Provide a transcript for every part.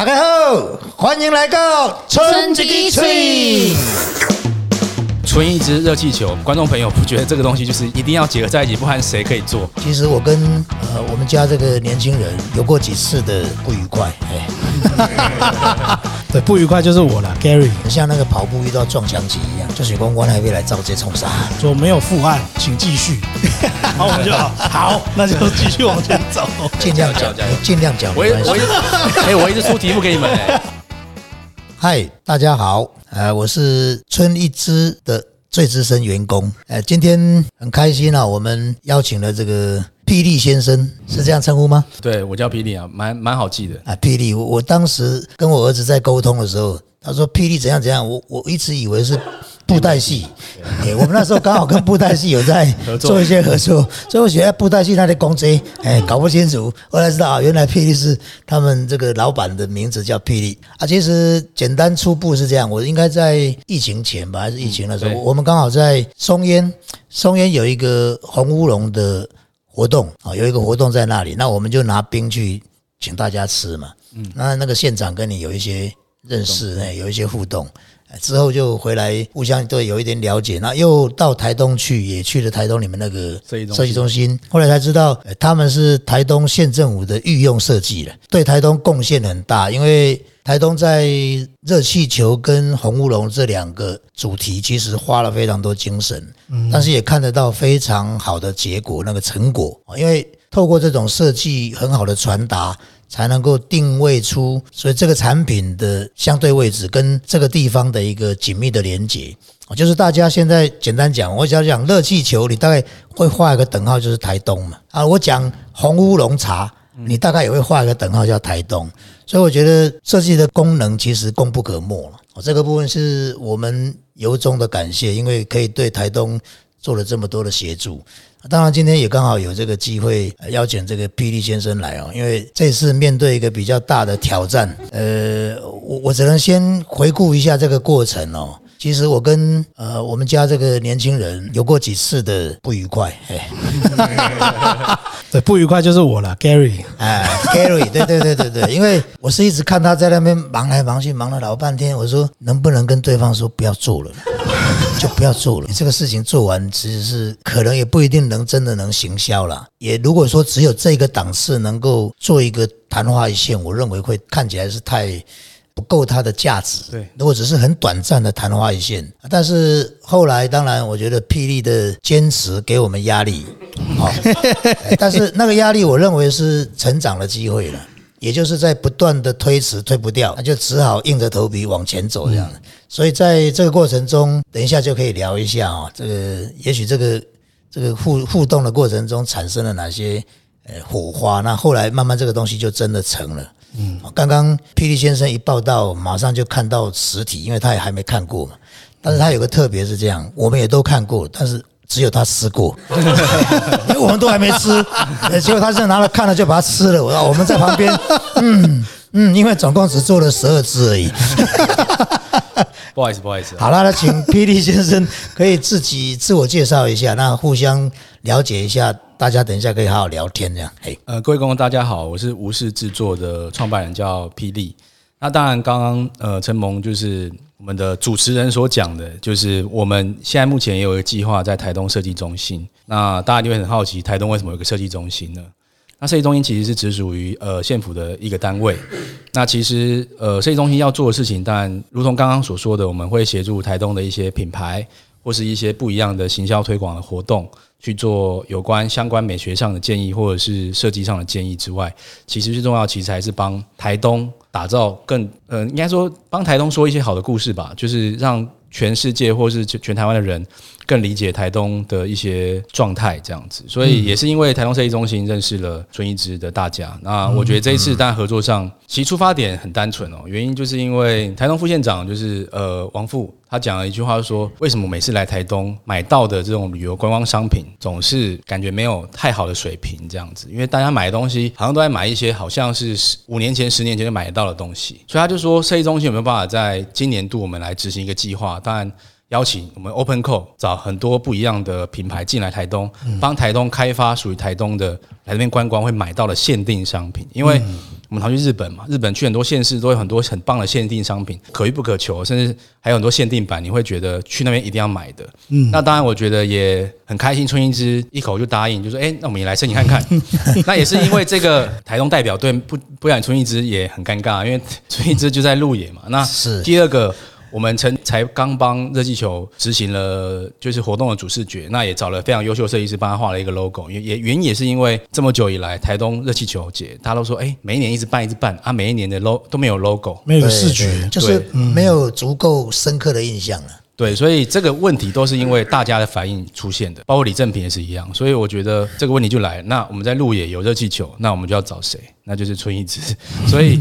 大家好，欢迎来到春季吹。纯一支热气球，观众朋友不觉得这个东西就是一定要结合在一起，不然谁可以做？其实我跟呃我们家这个年轻人有过几次的不愉快，哎，对，不愉快就是我了，Gary。像那个跑步遇到撞墙期一样，就是公关那边来照接冲杀。说没有负案，请继续。好，我们就好，好，那就继续往前走。尽量讲，尽量讲。我我哎，我一直出题目给你们。嗨，大家好。呃，我是春一枝的最资深员工。哎，今天很开心啊，我们邀请了这个霹雳先生，是这样称呼吗？对，我叫霹雳啊，蛮蛮好记的啊。霹雳，我我当时跟我儿子在沟通的时候，他说霹雳怎样怎样，我我一直以为是。布袋戏，哎，我们那时候刚好跟布袋戏有在做一些合作，所以我觉得布袋戏那的公司，哎，搞不清楚，后来知道啊，原来霹雳是他们这个老板的名字叫霹雳。啊。其实简单初步是这样，我应该在疫情前吧，还是疫情的时候，我们刚好在松烟，松烟有一个红乌龙的活动啊，有一个活动在那里，那我们就拿冰去请大家吃嘛，嗯，那那个县长跟你有一些认识，哎，有一些互动。之后就回来，互相都有一点了解。那又到台东去，也去了台东你们那个设计中心。后来才知道，他们是台东县政府的御用设计了，对台东贡献很大。因为台东在热气球跟红乌龙这两个主题，其实花了非常多精神，但是也看得到非常好的结果，那个成果。因为透过这种设计，很好的传达。才能够定位出，所以这个产品的相对位置跟这个地方的一个紧密的连接，就是大家现在简单讲，我只要讲热气球，你大概会画一个等号，就是台东嘛。啊，我讲红乌龙茶，你大概也会画一个等号，叫台东。所以我觉得设计的功能其实功不可没了。这个部分是我们由衷的感谢，因为可以对台东做了这么多的协助。当然，今天也刚好有这个机会邀请这个霹雳先生来哦，因为这次面对一个比较大的挑战，呃，我我只能先回顾一下这个过程哦。其实我跟呃我们家这个年轻人有过几次的不愉快，哎，对，不愉快就是我了，Gary，哎，Gary，对对对对对，因为我是一直看他在那边忙来忙去，忙了老半天，我说能不能跟对方说不要做了，就不要做了，你这个事情做完其实是可能也不一定能真的能行销了，也如果说只有这个档次能够做一个昙花一现，我认为会看起来是太。不够它的价值。对，如果只是很短暂的昙花一现，但是后来当然，我觉得霹雳的坚持给我们压力，好，但是那个压力，我认为是成长的机会了，也就是在不断的推迟，推不掉，那就只好硬着头皮往前走这样的。所以在这个过程中，等一下就可以聊一下啊，这个也许这个这个互互动的过程中产生了哪些呃火花，那后来慢慢这个东西就真的成了。嗯，刚刚霹雳先生一报道，马上就看到实体，因为他也还没看过嘛。但是他有个特别是这样，我们也都看过，但是只有他吃过，因为我们都还没吃。结果他是拿了看了就把它吃了，我我们在旁边，嗯嗯，因为总共只做了十二只而已。不好意思，不好意思。好了，那请 霹雳先生可以自己自我介绍一下，那互相了解一下。大家等一下可以好好聊天，这样。嘿，呃，各位观众大家好，我是无视制作的创办人，叫霹雳。那当然，刚刚呃，陈蒙就是我们的主持人所讲的，就是我们现在目前也有一个计划在台东设计中心。那大家就会很好奇，台东为什么有个设计中心呢？那设计中心其实是直属于呃县府的一个单位。那其实呃设计中心要做的事情，当然如同刚刚所说的，我们会协助台东的一些品牌或是一些不一样的行销推广的活动。去做有关相关美学上的建议，或者是设计上的建议之外，其实最重要，其实还是帮台东打造更，呃，应该说帮台东说一些好的故事吧，就是让全世界或是全台湾的人更理解台东的一些状态，这样子。所以也是因为台东设计中心认识了孙一之的大家，那我觉得这一次大家合作上，其实出发点很单纯哦，原因就是因为台东副县长就是呃王富。他讲了一句话，说为什么每次来台东买到的这种旅游观光商品，总是感觉没有太好的水平这样子？因为大家买的东西好像都在买一些好像是五年前、十年前就买得到的东西，所以他就说设计中心有没有办法在今年度我们来执行一个计划？当然邀请我们 Open Call 找很多不一样的品牌进来台东，帮台东开发属于台东的来这边观光会买到的限定商品，因为。我们常去日本嘛，日本去很多县市都有很多很棒的限定商品，可遇不可求，甚至还有很多限定版，你会觉得去那边一定要买的。嗯，那当然，我觉得也很开心，春英枝一口就答应，就说：“哎，那我们也来申请看看。”那也是因为这个台东代表队不不然春英枝也很尴尬，因为春英枝就在鹿野嘛。那是第二个。我们曾才刚帮热气球执行了就是活动的主视觉，那也找了非常优秀设计师帮他画了一个 logo。也也原因也是因为这么久以来台东热气球节，大家都说哎，每一年一直办一直办啊，每一年的 logo 都没有 logo，没有视觉，就是没有足够深刻的印象了。对，所以这个问题都是因为大家的反应出现的，包括李正平也是一样。所以我觉得这个问题就来，那我们在路野有热气球，那我们就要找谁？那就是存一支。所以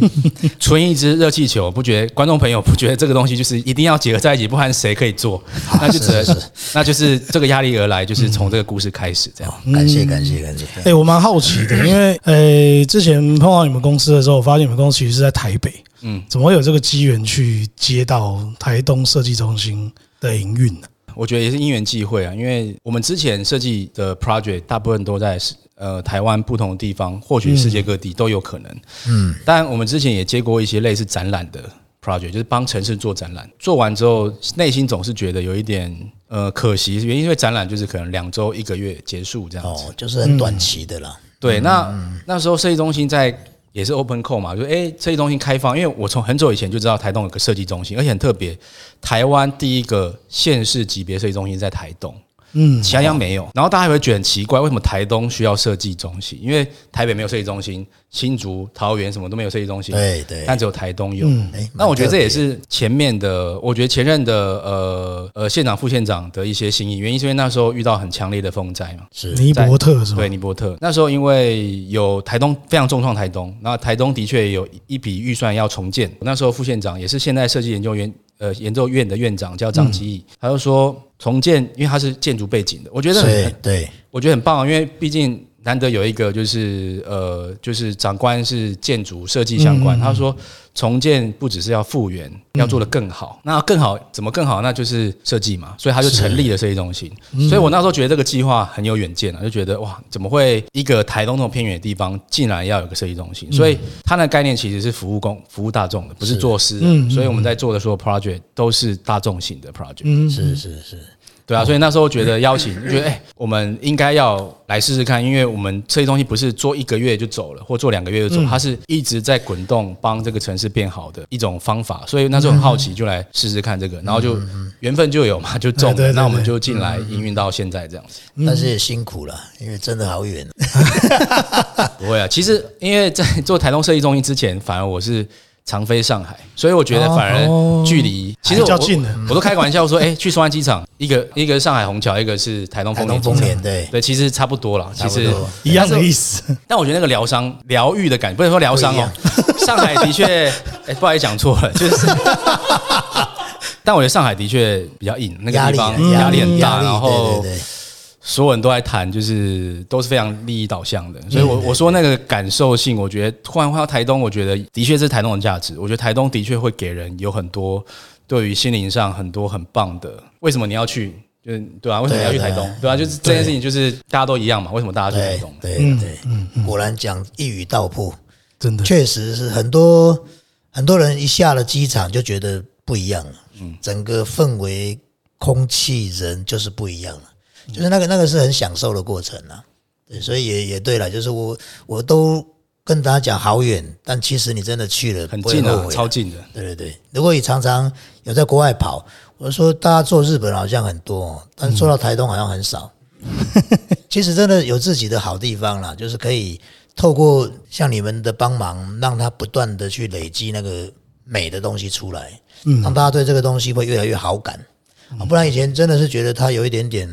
存一支热气球，不觉得观众朋友不觉得这个东西就是一定要结合在一起，不然谁可以做？那就只能是，那就是这个压力而来，就是从这个故事开始这样。感谢感谢感谢。哎，我蛮好奇的，因为呃，之前碰到你们公司的时候，我发现你们公司其实是在台北，嗯，怎么会有这个机缘去接到台东设计中心？的营运呢？我觉得也是因缘际会啊，因为我们之前设计的 project 大部分都在呃台湾不同的地方，或许世界各地都有可能。嗯，但我们之前也接过一些类似展览的 project，就是帮城市做展览，做完之后内心总是觉得有一点呃可惜，原因因为展览就是可能两周一个月结束这样子，就是很短期的啦。对，那那时候设计中心在。也是 open call 嘛，就哎设计中心开放，因为我从很久以前就知道台东有个设计中心，而且很特别，台湾第一个县市级别设计中心在台东。嗯，其他地方没有，然后大家会觉得很奇怪，为什么台东需要设计中心？因为台北没有设计中心，新竹、桃园什么都没有设计中心，对对，但只有台东有。那我觉得这也是前面的，我觉得前任的呃呃县长、副县长的一些心意，原因是因为那时候遇到很强烈的风灾嘛，是尼伯特是吧？对，尼伯特那时候因为有台东非常重创台东，然后台东的确有一笔预算要重建，那时候副县长也是现代设计研究员。呃，研究院的院长叫张基义，他就说重建，因为他是建筑背景的，我觉得对对，我觉得很棒，因为毕竟。难得有一个就是呃，就是长官是建筑设计相关。他说重建不只是要复原，要做得更好。那更好怎么更好？那就是设计嘛。所以他就成立了设计中心。所以我那时候觉得这个计划很有远见啊，就觉得哇，怎么会一个台东那种偏远的地方，竟然要有个设计中心？所以他的概念其实是服务公、服务大众的，不是做私人。所以我们在做的所有 project 都是大众型的 project。是是是。对啊，所以那时候觉得邀请，觉得哎，我们应该要来试试看，因为我们设计东西不是做一个月就走了，或做两个月就走，它是一直在滚动，帮这个城市变好的一种方法。所以那时候很好奇，就来试试看这个，然后就缘分就有嘛，就中了，那我们就进来营运到现在这样子。但是也辛苦了，因为真的好远。不会啊，其实因为在做台东设计中心之前，反而我是。常飞上海，所以我觉得反而距离其实较近的。我都开个玩笑说，哎，去松安机场，一个一个是上海虹桥，一个是台东丰田丰田，对对，其实差不多了，其实一样的意思。但我觉得那个疗伤、疗愈的感觉，不能说疗伤哦。上海的确，哎，不好意思讲错了，就是。但我觉得上海的确比较硬，那个地方压力很大，然后。所有人都在谈，就是都是非常利益导向的，所以我我说那个感受性，我觉得突然换到台东，我觉得的确是台东的价值。我觉得台东的确会给人有很多对于心灵上很多很棒的。为什么你要去？就是对啊，为什么你要去台东？对啊，就是这件事情，就是大家都一样嘛。为什么大家去台东？对对，嗯果然讲一语道破，真的确实是很多很多人一下了机场就觉得不一样了。嗯，整个氛围、空气、人就是不一样了。就是那个那个是很享受的过程啊，对，所以也也对了，就是我我都跟大家讲好远，但其实你真的去了很近的，超近的，对对对。如果你常常有在国外跑，我说大家做日本好像很多，但做到台东好像很少。其实真的有自己的好地方啦，就是可以透过像你们的帮忙，让他不断的去累积那个美的东西出来，嗯，让大家对这个东西会越来越好感啊。不然以前真的是觉得它有一点点。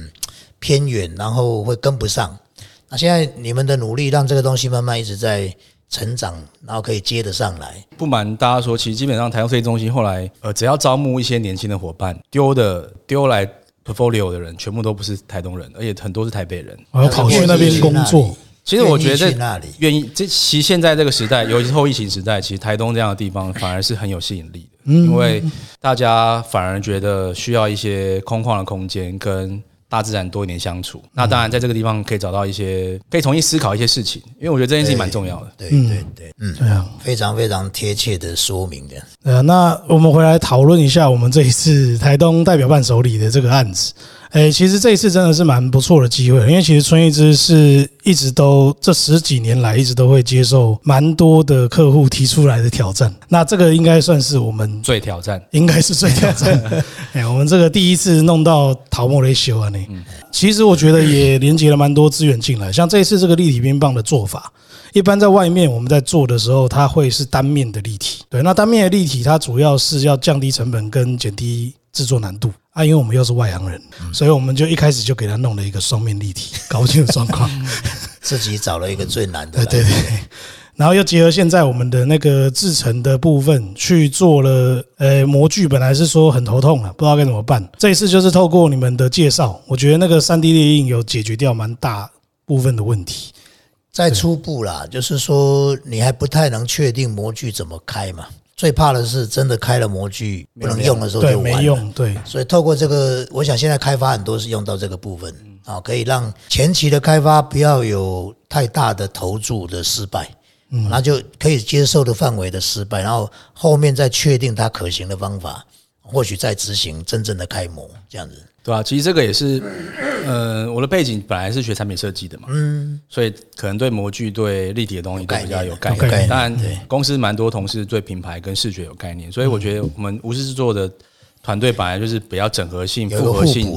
偏远，然后会跟不上。那现在你们的努力，让这个东西慢慢一直在成长，然后可以接得上来。不瞒大家说，其实基本上台中设计中心后来，呃，只要招募一些年轻的伙伴，丢的丢来 portfolio 的人，全部都不是台东人，而且很多是台北人，我要跑去那边工作。其实我觉得愿意，这其实现在这个时代，尤其是后疫情时代，其实台东这样的地方反而是很有吸引力的，因为大家反而觉得需要一些空旷的空间跟。大自然多一点相处。那当然，在这个地方可以找到一些可以重新思考一些事情，因为我觉得这件事情蛮重要的。对对对，嗯，对啊，非常非常贴切的说明的。呃，那我们回来讨论一下我们这一次台东代表办手里的这个案子。哎，其实这一次真的是蛮不错的机会，因为其实春一枝是一直都这十几年来一直都会接受蛮多的客户提出来的挑战。那这个应该算是我们最挑战，应该是最挑战。哎，我们这个第一次弄到桃木雷修啊，你其实我觉得也连接了蛮多资源进来。像这一次这个立体冰棒的做法，一般在外面我们在做的时候，它会是单面的立体。对，那单面的立体它主要是要降低成本跟减低制作难度。啊，因为我们又是外行人，所以我们就一开始就给他弄了一个双面立体，搞不清楚状况，自己找了一个最难的。对对对，然后又结合现在我们的那个制成的部分去做了。呃，模具本来是说很头痛了，不知道该怎么办。这一次就是透过你们的介绍，我觉得那个三 D 列印有解决掉蛮大部分的问题。在初步啦，就是说你还不太能确定模具怎么开嘛。最怕的是真的开了模具不能用的时候就没用。对，所以透过这个，我想现在开发很多是用到这个部分啊，可以让前期的开发不要有太大的投注的失败，嗯，那就可以接受的范围的失败，然后后面再确定它可行的方法，或许再执行真正的开模这样子。对啊，其实这个也是，呃，我的背景本来是学产品设计的嘛，嗯，所以可能对模具、对立体的东西都比较有概念。当然，公司蛮多同事对品牌跟视觉有概念，所以我觉得我们无师制作的团队本来就是比较整合性、复合性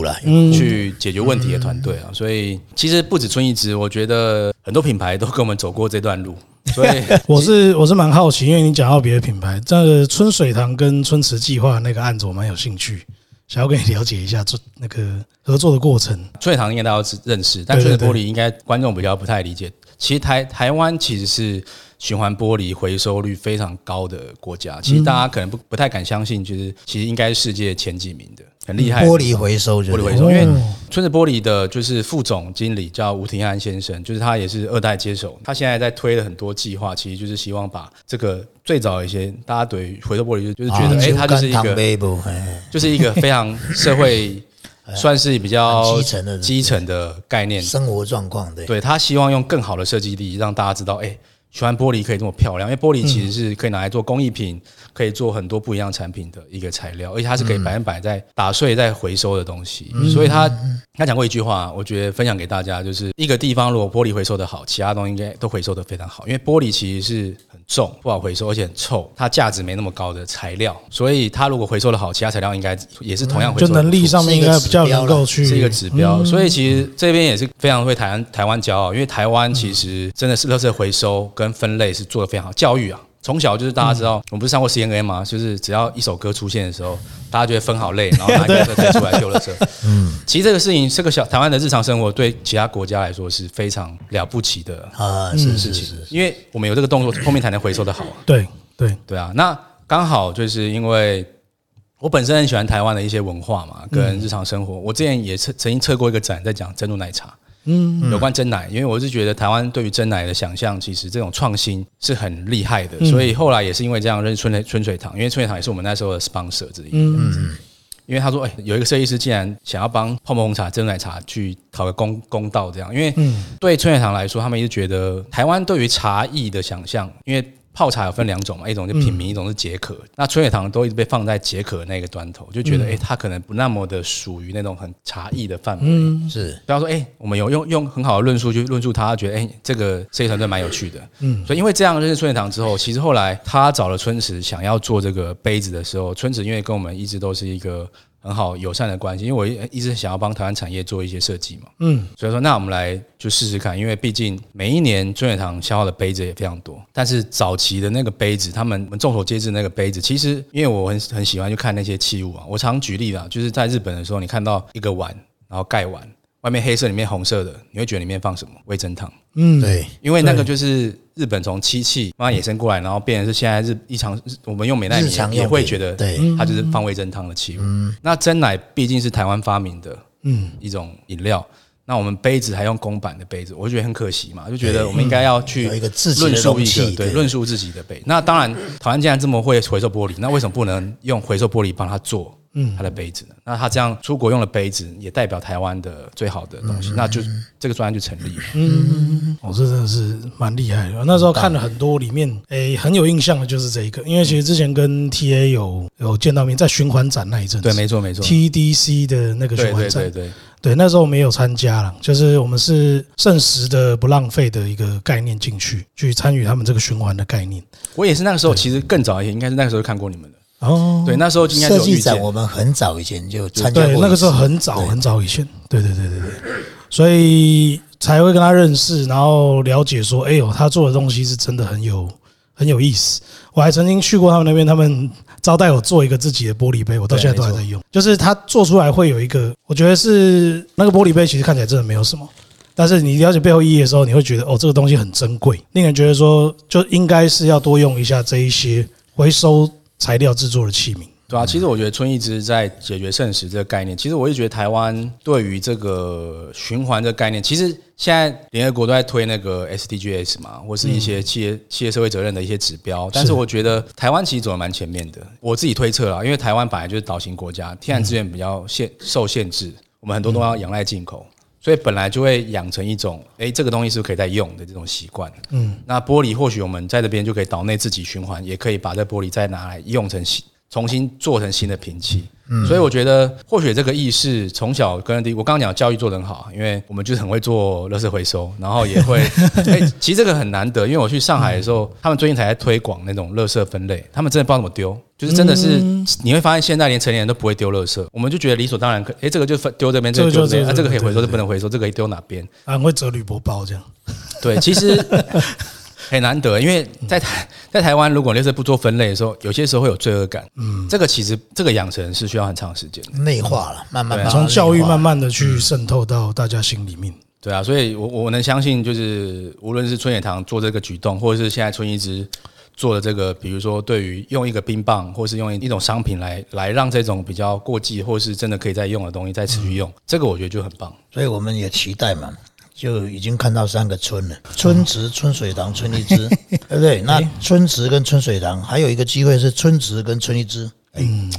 去解决问题的团队啊。所以其实不止春一枝，我觉得很多品牌都跟我们走过这段路。所以 我是我是蛮好奇，因为你讲到别的品牌，这个春水堂跟春池计划那个案子，我蛮有兴趣。想要跟你了解一下做那个合作的过程。春水堂应该大家都认识，但春水玻璃应该观众比较不太理解。其实台台湾其实是循环玻璃回收率非常高的国家，其实大家可能不不太敢相信，就是其实应该是世界前几名的。很厉害，玻璃回收，玻璃回收。因为村子玻璃的就是副总经理叫吴廷安先生，就是他也是二代接手，他现在在推了很多计划，其实就是希望把这个最早一些大家对回收玻璃就就是觉得，哎，他就是一个，就是一个非常社会算是比较基层的基层的概念，生活状况对，对他希望用更好的设计力让大家知道，哎。喜欢玻璃可以这么漂亮，因为玻璃其实是可以拿来做工艺品，可以做很多不一样产品的一个材料，而且它是可以百分百在打碎、再回收的东西。所以他他讲过一句话，我觉得分享给大家，就是一个地方如果玻璃回收的好，其他东西应该都回收的非常好。因为玻璃其实是很重、不好回收，而且很臭，它价值没那么高的材料。所以它如果回收的好，其他材料应该也是同样回收。就能力上面应该比较能够去是一个指标。所以其实这边也是非常为台湾台湾骄傲，因为台湾其实真的是垃圾回收。跟分类是做的非常好，教育啊，从小就是大家知道，我们不是上过 C N A 吗？就是只要一首歌出现的时候，大家就会分好类，然后 拿一个车出来丢了车。嗯，其实这个事情，这个小台湾的日常生活，对其他国家来说是非常了不起的啊，是是是，因为我们有这个动作，后面才能回收的好。对对对啊，那刚好就是因为我本身很喜欢台湾的一些文化嘛，跟日常生活。我之前也测曾经测过一个展，在讲珍珠奶茶。嗯，有关真奶，因为我是觉得台湾对于真奶的想象，其实这种创新是很厉害的，所以后来也是因为这样认识春春水堂，因为春水堂也是我们那时候的 sponsor 之一。嗯。嗯，因为他说，哎，有一个设计师竟然想要帮泡沫红茶、真奶茶去讨个公公道，这样，因为对春水堂来说，他们一直觉得台湾对于茶艺的想象，因为。泡茶有分两种嘛，一种就品茗，一种是解渴。那春野堂都一直被放在解渴那个端头，就觉得哎，它可能不那么的属于那种很茶艺的范围。是，比方说，哎，我们有用用很好的论述去论述他，觉得哎，这个设计团队蛮有趣的。嗯，所以因为这样认识春野堂之后，其实后来他找了春池想要做这个杯子的时候，春池因为跟我们一直都是一个。很好友善的关系，因为我一直想要帮台湾产业做一些设计嘛，嗯，所以说那我们来就试试看，因为毕竟每一年中远堂消耗的杯子也非常多，但是早期的那个杯子，他们我们众所皆知那个杯子，其实因为我很很喜欢去看那些器物啊，我常举例啦，就是在日本的时候，你看到一个碗，然后盖碗。外面黑色，里面红色的，你会觉得里面放什么？味增汤。嗯，对，因为那个就是日本从漆器慢慢衍生过来，然后变成是现在日日常我们用美奈米也会觉得，对，它就是放味增汤的器物。那真奶毕竟是台湾发明的，嗯，一种饮料。那我们杯子还用公版的杯子，我就觉得很可惜嘛，就觉得我们应该要去论述一个，对，论述自己的杯。那当然，台湾既然这么会回收玻璃，那为什么不能用回收玻璃帮他做？嗯，它的杯子呢。那他这样出国用的杯子，也代表台湾的最好的东西，那就这个专案就成立了。嗯，哦，这真的是蛮厉害的。那时候看了很多，里面诶很有印象的就是这一个，因为其实之前跟 TA 有有见到面，在循环展那一阵，对，没错没错，TDC 的那个循环展，对对对。对，那时候没有参加了，就是我们是剩食的不浪费的一个概念进去，去参与他们这个循环的概念。我也是那个时候，其实更早一些，应该是那个时候看过你们的。哦，对，那时候应该设有遇见。计展我们很早以前就参加过一对，次，那个时候很早对很早以前，对对对对对，所以才会跟他认识，然后了解说，哎呦，他做的东西是真的很有很有意思。我还曾经去过他们那边，他们招待我做一个自己的玻璃杯，我到现在都还在用。就是他做出来会有一个，我觉得是那个玻璃杯，其实看起来真的没有什么。但是你了解背后意义的时候，你会觉得哦，这个东西很珍贵，令人觉得说就应该是要多用一下这一些回收材料制作的器皿。对啊，其实我觉得春一直在解决剩食这个概念，其实我也觉得台湾对于这个循环这个概念，其实现在联合国都在推那个 SDGs 嘛，或是一些企业、企业社会责任的一些指标，但是我觉得台湾其实走的蛮前面的。我自己推测啦，因为台湾本来就是岛型国家，天然资源比较限受限制，我们很多都要仰赖进口。所以本来就会养成一种，哎，这个东西是可以再用的这种习惯。嗯，那玻璃或许我们在这边就可以岛内自己循环，也可以把这玻璃再拿来用成新，重新做成新的瓶器。嗯，所以我觉得或许这个意识从小跟第，我刚刚讲教育做得很好，因为我们就是很会做垃圾回收，然后也会，哎，其实这个很难得，因为我去上海的时候，他们最近才在推广那种垃圾分类，他们真的不知道怎么丢。就是真的是，你会发现现在连成年人都不会丢垃圾，我们就觉得理所当然，可哎，这个就分丢这边，这个丢这边，啊，这个可以回收，这不能回收，这个可以丢哪边？啊，很会折铝箔包这样。对，其实很难得，因为在台 在台湾，如果垃圾不做分类的时候，有些时候会有罪恶感。嗯，这个其实这个养成是需要很长时间的。内化了，慢慢从教育慢慢的去渗透到大家心里面。对啊，所以我我能相信，就是无论是春野堂做这个举动，或者是现在春一之做的这个，比如说对于用一个冰棒，或是用一种商品来来让这种比较过季，或是真的可以再用的东西再持续用，这个我觉得就很棒。所以我们也期待嘛，就已经看到三个村了：春池、春水堂、春一枝，对不对？那春池跟春水堂还有一个机会是春池跟春一枝。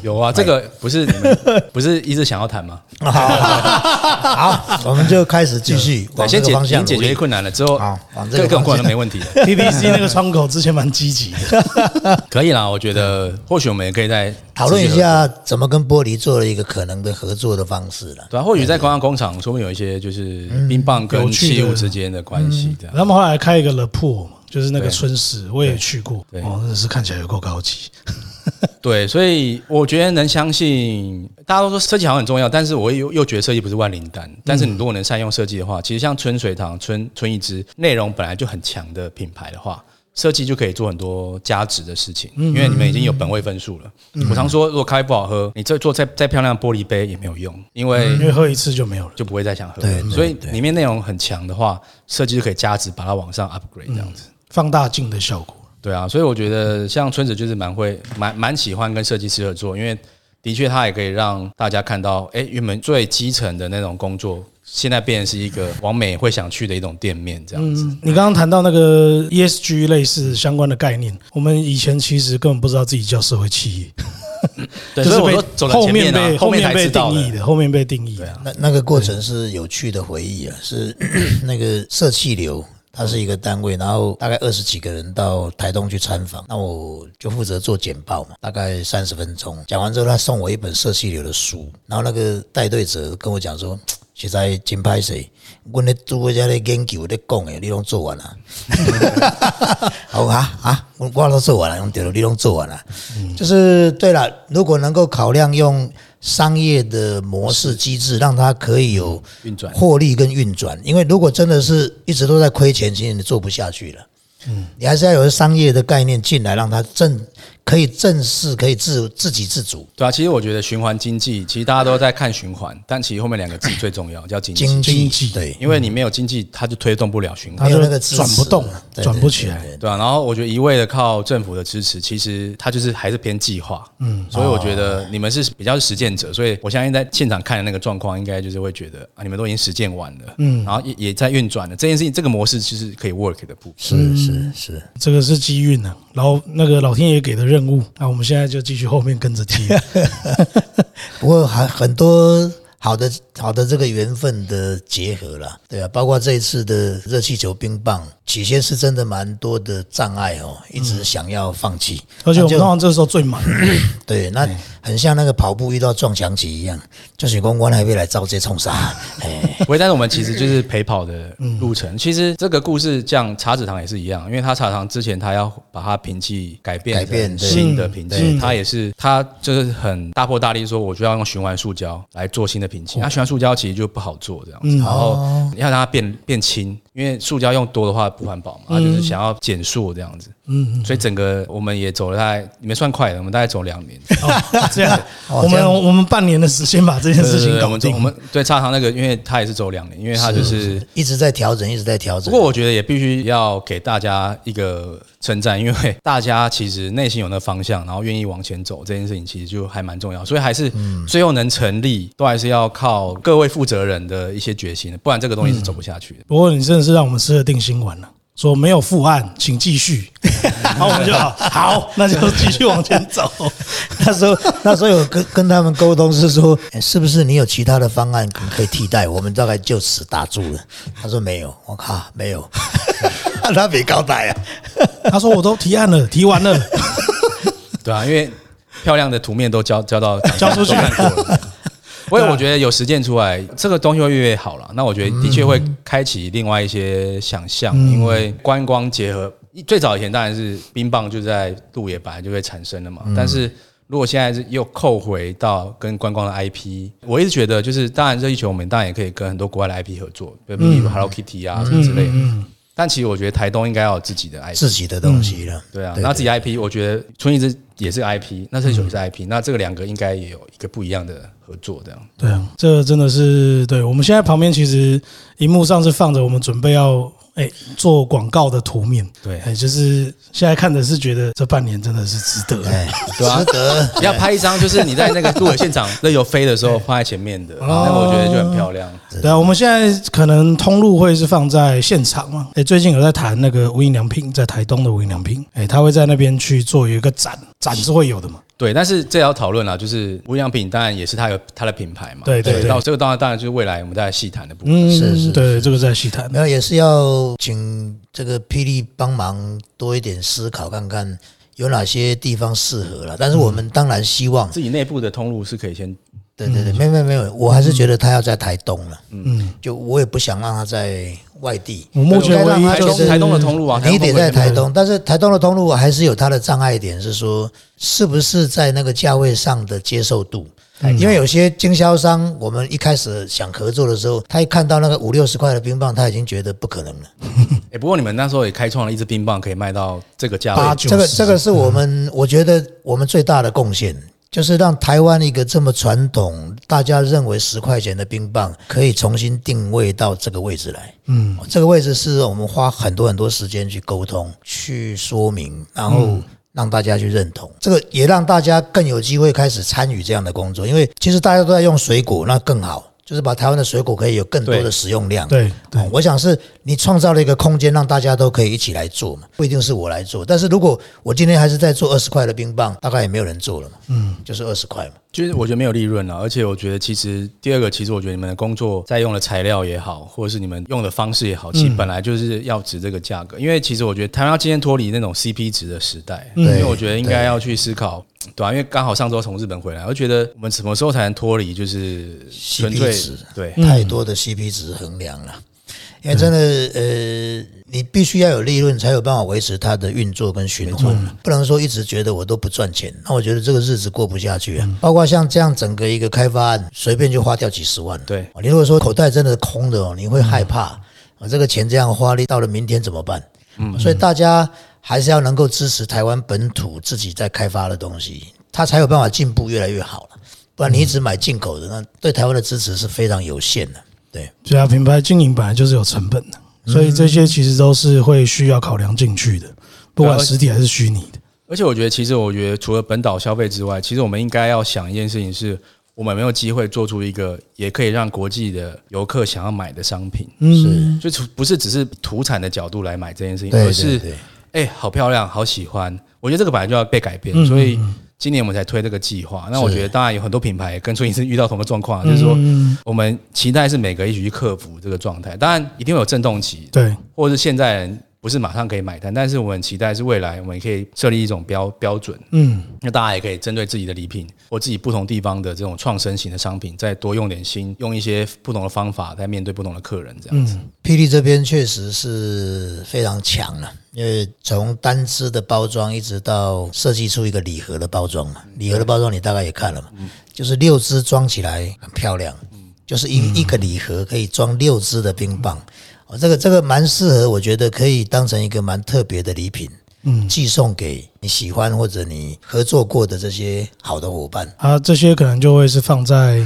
有啊，这个不是你们不是一直想要谈吗？好，我们就开始继续对，先解往这个方已经解。决困难了之后好，往这这个困难没问题的。TDC 那个窗口之前蛮积极的，可以啦，我觉得或许我们也可以再讨论一下怎么跟玻璃做了一个可能的合作的方式了。对啊，或许在观光工厂，说不定有一些就是冰棒跟器物之间的关系，这样。他们后来开一个 Le p o 嘛，就是那个春市，我也去过，对哦，真的是看起来有够高级。对，所以我觉得能相信，大家都说设计好像很重要，但是我又又觉得设计不是万灵丹。但是你如果能善用设计的话，其实像春水堂、春春一枝内容本来就很强的品牌的话，设计就可以做很多加值的事情，因为你们已经有本位分数了。我常说，如果咖啡不好喝，你再做再再漂亮的玻璃杯也没有用，因为因为喝一次就没有了。就不会再想喝对了。所以里面内容很强的话，设计就可以加值，把它往上 upgrade 这样子。放大镜的效果。对啊，所以我觉得像春子就是蛮会蛮蛮喜欢跟设计师合作，因为的确他也可以让大家看到，哎，原本最基层的那种工作，现在变成是一个往美会想去的一种店面这样子。嗯，你刚刚谈到那个 ESG 类似相关的概念，我们以前其实根本不知道自己叫社会企业，对，就是被所以我都走了后前面被后面才被。定义的，后面被定义的。那那个过程是有趣的回忆啊，是 那个社气流，它是一个单位，然后大概二十几个人到台东去参访，那我就负责做简报嘛，大概三十分钟。讲完之后，他送我一本社系流的书，然后那个带队者跟我讲说。实在真歹势，阮咧做遮咧研究咧讲诶，你拢做完了。好啊啊，我我都做完了，用对了，你拢做完了。就是对了，如果能够考量用商业的模式机制，让它可以有运转。获利跟运转，因为如果真的是一直都在亏钱，其实你做不下去了。嗯，你还是要有商业的概念进来，让它正可以正式可以自自给自足。对啊，其实我觉得循环经济，其实大家都在看循环，但其实后面两个字最重要，叫经济。经济。对，因为你没有经济，它就推动不了循环。它。就没有那个转不动对转不起来。对啊，然后我觉得一味的靠政府的支持，其实它就是还是偏计划，嗯，所以我觉得你们是比较是实践者，所以我相信在现场看的那个状况，应该就是会觉得啊，你们都已经实践完了，嗯，然后也也在运转了，这件事情这个模式其实可以 work 的部分。是是是，这个是机运啊，然后那个老天爷给的任务，那我们现在就继续后面跟着踢。不过还很多好的好的这个缘分的结合了，对啊，包括这一次的热气球冰棒，起先是真的蛮多的障碍哦，一直想要放弃，而且我们通常这时候最忙，对，那很像那个跑步遇到撞墙期一样，就是公关还会来招接冲杀，哎，不会，但是我们其实就是陪跑的路程。其实这个故事像，茶子堂也是一样，因为他茶堂之前他要把它瓶器改变改变新的瓶嗯器，他也是他就是很大破大立说，我就要用循环塑胶来做新的瓶器。那循环塑胶其实就不好做这样子，然后你要让它变变轻，因为塑胶用多的话不环保嘛，他就是想要减塑这样子。嗯，所以整个我们也走了大概，你们算快的，我们大概走两年。哦 这样，我们我们半年的时间把这件事情搞定。我们对茶堂那个，因为他也是走两年，因为他就是一直在调整，一直在调整。不过我觉得也必须要给大家一个称赞，因为大家其实内心有那方向，然后愿意往前走，这件事情其实就还蛮重要。所以还是最后能成立，都还是要靠各位负责人的一些决心，不然这个东西是走不下去的。不过你真的是让我们吃了定心丸了。说没有复案，请继续。然后我们就好，好，那就继续往前走。那时候那时候有跟跟他们沟通是说，哎是不是你有其他的方案可可以替代？我们大概就此打住了。他说没有，我靠，没有，他没交代啊。他说我都提案了，提完了。对啊，因为漂亮的图面都交交到交出去看过了。不过我觉得有实践出来，这个东西会越好了。那我觉得的确会开启另外一些想象，因为观光结合，最早以前当然是冰棒就在鹿野本来就会产生了嘛。但是如果现在是又扣回到跟观光的 IP，我一直觉得就是，当然热气球我们当然也可以跟很多国外的 IP 合作，比如 Hello Kitty 啊什么之类的。但其实我觉得台东应该要有自己的 IP，自己的东西了。对啊，那自己 IP，我觉得春一枝也是 IP，那这球也是 IP，、那这个两个应该也有一个不一样的合作，这样。对啊，这真的是对。我们现在旁边其实荧幕上是放着我们准备要哎做广告的图面，对哎，就是现在看的是觉得这半年真的是值得。哎，对啊值得。要拍一张，就是你在那个路野现场那有飞的时候放在前面的，那个我觉得就很漂亮。对啊，我们现在可能通路会是放在现场嘛？哎，最近有在谈那个无印良品，在台东的无印良品，哎，他会在那边去做一个展，展是会有的嘛？对，但是这也要讨论啦，就是无印良品当然也是它有它的品牌嘛。对对对到这个当然当然就是未来我们在细谈的部分。嗯，是是对，这个在细谈。没有，也是要请这个霹雳帮忙多一点思考，看看有哪些地方适合了。但是我们当然希望，自己内部的通路是可以先对对对，没有没有没有，我还是觉得他要在台东了。嗯，就我也不想让他在外地。我目前唯一台就是东台东的通路啊，你得在台东东，但是台东的通路还是有它的障碍点，是说是不是在那个价位上的接受度？因为有些经销商，我们一开始想合作的时候，他一看到那个五六十块的冰棒，他已经觉得不可能了。哎，不过你们那时候也开创了一支冰棒，可以卖到这个价位。八九这个这个是我们我觉得我们最大的贡献，就是让台湾一个这么传统，大家认为十块钱的冰棒，可以重新定位到这个位置来。嗯，这个位置是我们花很多很多时间去沟通、去说明，然后。让大家去认同，这个也让大家更有机会开始参与这样的工作，因为其实大家都在用水果，那更好，就是把台湾的水果可以有更多的对使用量。对对哦，我想是你创造了一个空间，让大家都可以一起来做嘛，不一定是我来做。但是如果我今天还是在做二十块的冰棒，大概也没有人做了嘛，嗯，就是二十块嘛。就是我觉得没有利润了，而且我觉得其实第二个，其实我觉得你们的工作在用的材料也好，或者是你们用的方式也好，其实本来就是要值这个价格。因为其实我觉得台湾要今天脱离那种 CP 值的时代，因为我觉得应该要去思考，对啊，因为刚好上周从日本回来，我觉得我们什么时候才能脱离就是纯粹 CP 值对太多的 CP 值衡量了。因为真的，呃，你必须要有利润，才有办法维持它的运作跟循环，不能说一直觉得我都不赚钱，那我觉得这个日子过不下去啊。包括像这样整个一个开发案，随便就花掉几十万。对哦你如果说口袋真的空的哦，你会害怕，啊，这个钱这样花，你到了明天怎么办？嗯，所以大家还是要能够支持台湾本土自己在开发的东西，它才有办法进步越来越好了。不然你一直买进口的，那对台湾的支持是非常有限的。对，对啊，品牌经营本来就是有成本的，所以这些其实都是会需要考量进去的，不管实体还是虚拟的。而且我觉得，其实我觉得除了本岛消费之外，其实我们应该要想一件事情是。我们有没有机会做出一个也可以让国际的游客想要买的商品？嗯，就除不是只是土产的角度来买这件事情，而是哎、好漂亮，好喜欢。我觉得这个本来就要被改变，嗯所以今年我们才推这个计划。那我觉得当然有很多品牌跟春影是遇到同个状况，就是说嗯我们期待是每个一起去克服这个状态，当然一定会有阵动期，对，或者是现在人不是马上可以买单，但是我们期待是未来我们可以设立一种标标准，嗯，那大家也可以针对自己的礼品或自己不同地方的这种创生型的商品，再多用点心，用一些不同的方法，在面对不同的客人这样子。霹雳这边确实是非常强了，因为从单支的包装一直到设计出一个礼盒的包装嘛，礼盒的包装你大概也看了嘛，就是六支装起来很漂亮，就是一一个礼盒可以装六支的冰棒，哦，这个这个蛮适合，我觉得可以当成一个蛮特别的礼品，嗯，寄送给你喜欢或者你合作过的这些好的伙伴。啊，这些可能就会是放在，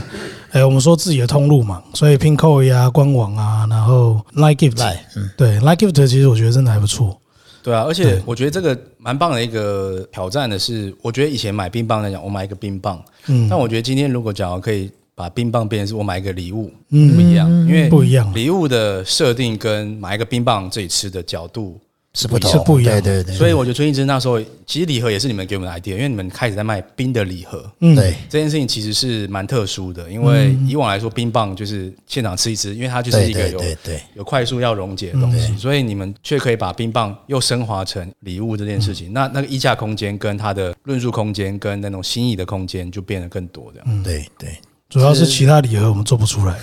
哎，我们说自己的通路嘛，所以 Pinko 呀、官网啊，然后 Like Gift，来，嗯，对 Like Gift 其实我觉得真的还不错，对啊，而且我觉得这个蛮棒的一个挑战的是，我觉得以前买冰棒来讲，我买一个冰棒，嗯。但我觉得今天如果假如可以把冰棒变成是我买一个礼物，不一样，因为嗯不一样。礼物的设定跟买一个冰棒自己吃的角度是不同，是不一样。对对对，所以我觉得春一之那时候其实礼盒也是你们给我们的 idea，因为你们开始在卖冰的礼盒。嗯，对。这件事情其实是蛮特殊的，因为以往来说，冰棒就是现场吃一吃，因为它就是一个有对对。有快速要溶解的东西，所以你们却可以把冰棒又升华成礼物这件事情。那那个溢价空间跟它的论述空间跟那种心意的空间就变得更多这样。对对，主要是其他礼盒我们做不出来，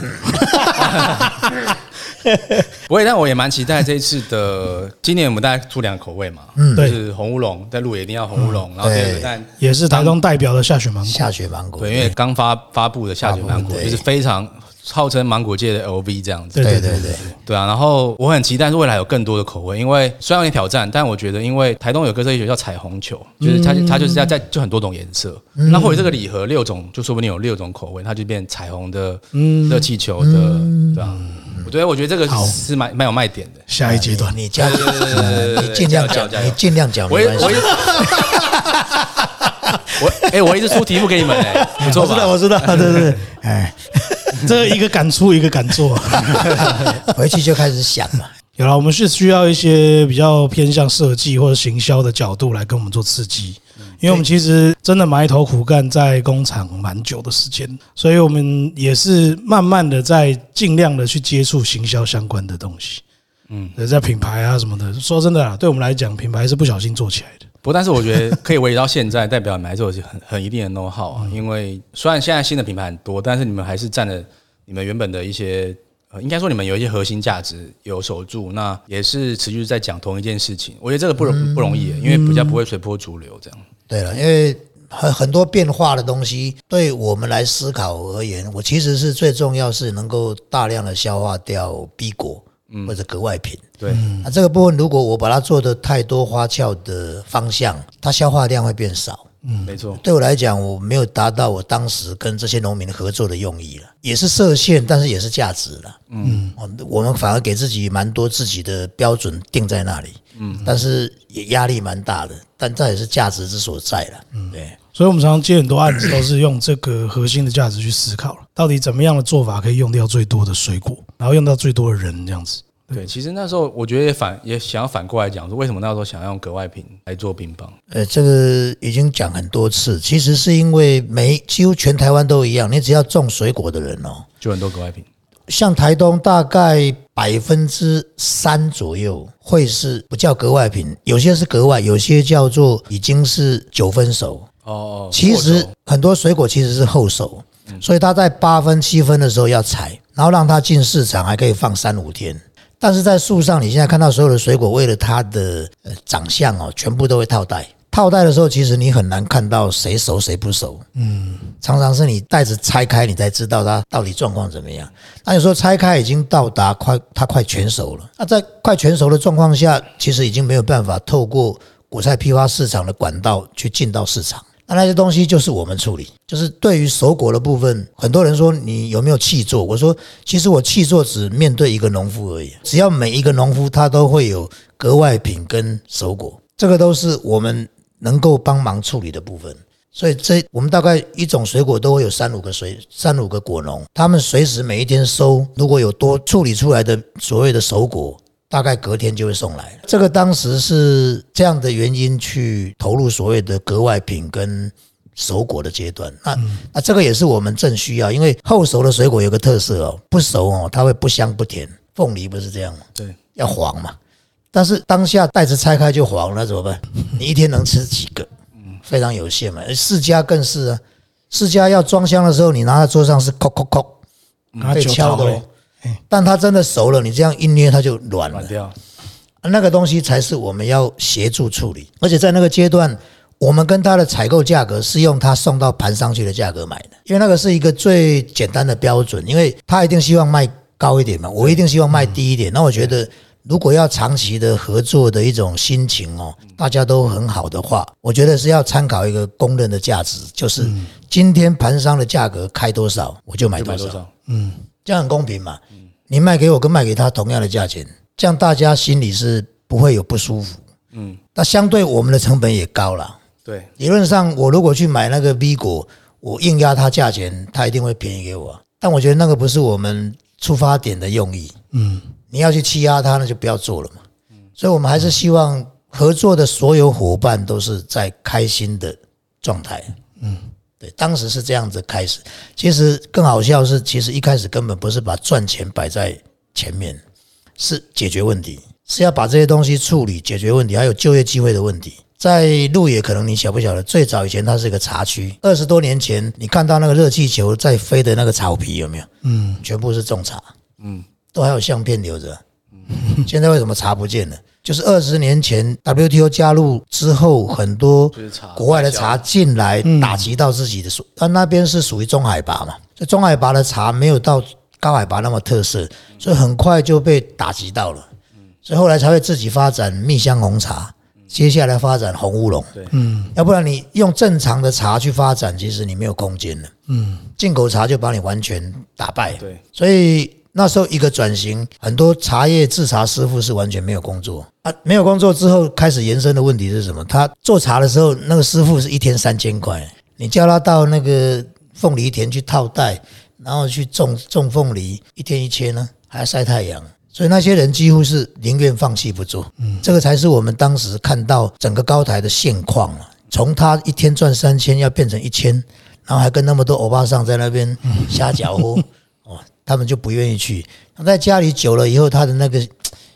不会，但我也蛮期待这一次的。今年我们大概出两个口味嘛，嗯就对。是红乌龙，在路也一定要红乌龙，然后第二个对但也是台东代表的下雪芒果，下雪芒果，对，因为刚发发布的下雪芒果对。就是非常号称芒果界的 LV 这样子。对对对对，对。啊，然后我很期待是未来有更多的口味，因为虽然有点挑战，但我觉得因为台东有个设计学叫彩虹球，就是它它就是要在就很多种颜色，那或者这个礼盒六种，就说不定有六种口味，它就变彩虹的、热气球的，对啊，我觉得我觉得这个是蛮蛮有卖点的。下一阶段。你加，你尽量讲，你尽量讲，我一没关系。我一。我哎、我一直出题目给你们哎、不错我知道，我知道，对对对，哎，这一个敢出，一个敢做。回去就开始想嘛。有了，我们是需要一些比较偏向设计或者行销的角度来跟我们做刺激，因为我们其实真的埋头苦干在工厂蛮久的时间，所以我们也是慢慢的在尽量的去接触行销相关的东西。嗯，在品牌啊什么的，说真的啦，对我们来讲，品牌是不小心做起来的。不，但是我觉得可以维持到现在，代表你们还是有很很一定的 know how 啊。因为虽然现在新的品牌很多，但是你们还是占了你们原本的一些，呃，应该说你们有一些核心价值有守住，那也是持续在讲同一件事情。我觉得这个不容不容易，因为比较不会随波逐流这样。对了，因为很很多变化的东西，对我们来思考而言，我其实是最重要是能够大量的消化掉 B 果或者格外品。对，那这个部分，如果我把它做的太多花俏的方向，它消化量会变少。嗯没错。对我来讲，我没有达到我当时跟这些农民合作的用意了，也是设限，但是也是价值了。嗯，我们反而给自己蛮多自己的标准定在那里。嗯，但是也压力蛮大的，但这也是价值之所在了。嗯，对。所以我们常常接很多案子，都是用这个核心的价值去思考了，到底怎么样的做法可以用掉最多的水果，然后用到最多的人，这样子。对，其实那时候我觉得也反也想要反过来讲说，为什么那时候想要用格外品来做冰棒？呃，这个已经讲很多次，其实是因为每几乎全台湾都一样，你只要种水果的人哦，就很多格外品。像台东大概百分之三左右会是不叫格外品，有些是格外，有些叫做已经是九分熟。哦哦，其实很多水果其实是后熟，所以它在八分七分的时候要采，然后让它进市场还可以放三五天。但是在树上，你现在看到所有的水果，为了它的呃长相哦，全部都会套袋。套袋的时候，其实你很难看到谁熟谁不熟。嗯，常常是你袋子拆开，你才知道它到底状况怎么样。那有时候拆开已经到达快它快全熟了。那在快全熟的状况下，其实已经没有办法透过果菜批发市场的管道去进到市场。那些东西就是我们处理，就是对于熟果的部分，很多人说你有没有气做？我说其实我气做只面对一个农夫而已，只要每一个农夫他都会有格外品跟熟果，这个都是我们能够帮忙处理的部分。所以这我们大概一种水果都会有三五个水三五个果农，他们随时每一天收，如果有多处理出来的所谓的熟果，大概隔天就会送来。这个当时是这样的原因去投入所谓的格外品跟熟果的阶段。那那这个也是我们正需要，因为后熟的水果有个特色哦，不熟哦，它会不香不甜。凤梨不是这样吗？对，要黄嘛。但是当下袋子拆开就黄，了怎么办？你一天能吃几个？非常有限嘛。释迦更是啊，释迦要装箱的时候，你拿在桌上是叩叩叩，被敲的哦。但它真的熟了，你这样一捏它就软了。掉，那个东西才是我们要协助处理。而且在那个阶段，我们跟它的采购价格是用它送到盘上去的价格买的，因为那个是一个最简单的标准，因为他一定希望卖高一点嘛，我一定希望卖低一点。那我觉得。如果要长期的合作的一种心情哦，大家都很好的话，我觉得是要参考一个公认的价值，就是今天盘商的价格开多少，我就买多少。嗯，这样很公平嘛。你卖给我跟卖给他同样的价钱，这样大家心里是不会有不舒服。嗯，那相对我们的成本也高了。对，理论上我如果去买那个 V 果，我硬压他价钱，他一定会便宜给我。但我觉得那个不是我们出发点的用意。嗯。你要去欺压他，那就不要做了嘛。嗯所以，我们还是希望合作的所有伙伴都是在开心的状态。嗯，对，当时是这样子开始。其实更好笑是，其实一开始根本不是把赚钱摆在前面，是解决问题，是要把这些东西处理、解决问题，还有就业机会的问题。在路野，可能你晓不晓得，最早以前它是一个茶区。二十多年前，你看到那个热气球在飞的那个草皮有没有？嗯，全部是种茶。嗯。都还有相片留着，现在为什么茶不见了？就是二十年前 WTO 加入之后，很多国外的茶进来，打击到自己的属，那那边是属于中海拔嘛，这中海拔的茶没有到高海拔那么特色，所以很快就被打击到了，所以后来才会自己发展蜜香红茶。接下来发展红乌龙，嗯，要不然你用正常的茶去发展，其实你没有空间了，嗯，进口茶就把你完全打败，对，所以那时候一个转型，很多茶叶制茶师傅是完全没有工作啊，没有工作之后开始延伸的问题是什么？他做茶的时候，那个师傅是一天三千块，你叫他到那个凤梨田去套袋，然后去种种凤梨，一天一千呢，还要晒太阳。所以那些人几乎是宁愿放弃不做，嗯，这个才是我们当时看到整个高台的现况啊。从他一天赚三千要变成一千，然后还跟那么多欧巴桑在那边瞎搅和，哦，他们就不愿意去。他在家里久了以后，他的那个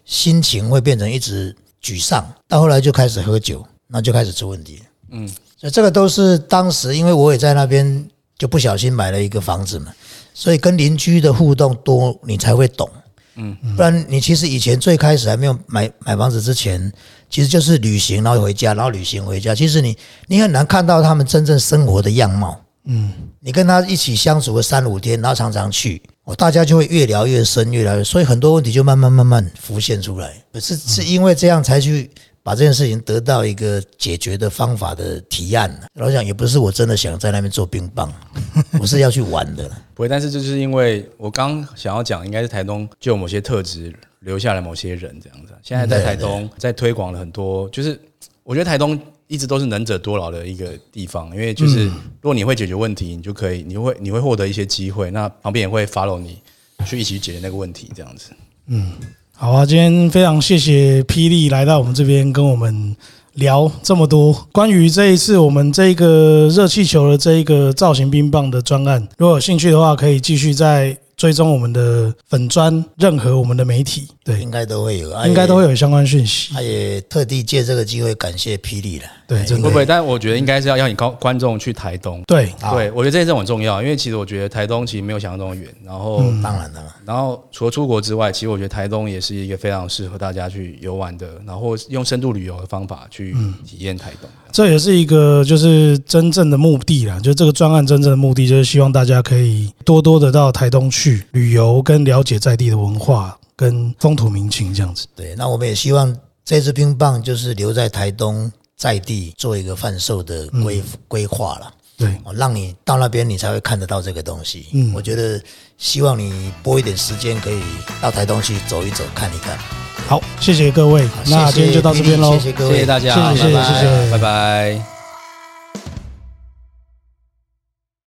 心情会变成一直沮丧，到后来就开始喝酒，那就开始出问题。嗯，所以这个都是当时，因为我也在那边，就不小心买了一个房子嘛，所以跟邻居的互动多，你才会懂。嗯，不然你其实以前最开始还没有买买房子之前，其实就是旅行，然后回家，然后旅行回家。其实你你很难看到他们真正生活的样貌。嗯，你跟他一起相处个三五天，然后常常去，哦，大家就会越聊越深，越聊越，所以很多问题就慢慢慢慢浮现出来。是是因为这样才去。把这件事情得到一个解决的方法的提案，老讲也不是我真的想在那边做冰棒，我是要去玩的。不会，但是就是因为我刚想要讲，应该是台东就有某些特质留下了某些人这样子。现在在台东在推广了很多，就是我觉得台东一直都是能者多劳的一个地方，因为就是如果你会解决问题，你就可以，你会你会获得一些机会，那旁边也会 follow 你去一起解决那个问题，这样子。嗯。好啊，今天非常谢谢霹雳来到我们这边跟我们聊这么多关于这一次我们这个热气球的这一个造型冰棒的专案。如果有兴趣的话，可以继续在。追踪我们的粉砖，任何我们的媒体，对，应该都会有，应该都会有相关讯息。他也特地借这个机会感谢霹雳了，对，会不会？但我觉得应该是要邀请高观众去台东，对，对，我觉得这件事很重要，因为其实我觉得台东其实没有想象中的远。然后，当然的，然后除了出国之外，其实我觉得台东也是一个非常适合大家去游玩的，然后用深度旅游的方法去体验台东。这也是一个就是真正的目的啦，就这个专案真正的目的就是希望大家可以多多的到台东去旅游，跟了解在地的文化跟风土民情这样子。对，那我们也希望这支冰棒就是留在台东在地做一个贩售的规规划了。对，让你到那边你才会看得到这个东西。嗯，我觉得希望你拨一点时间可以到台东去走一走看一看。好，谢谢各位，那今天就到这边喽，谢谢各位，谢谢大家，谢谢谢谢，拜拜。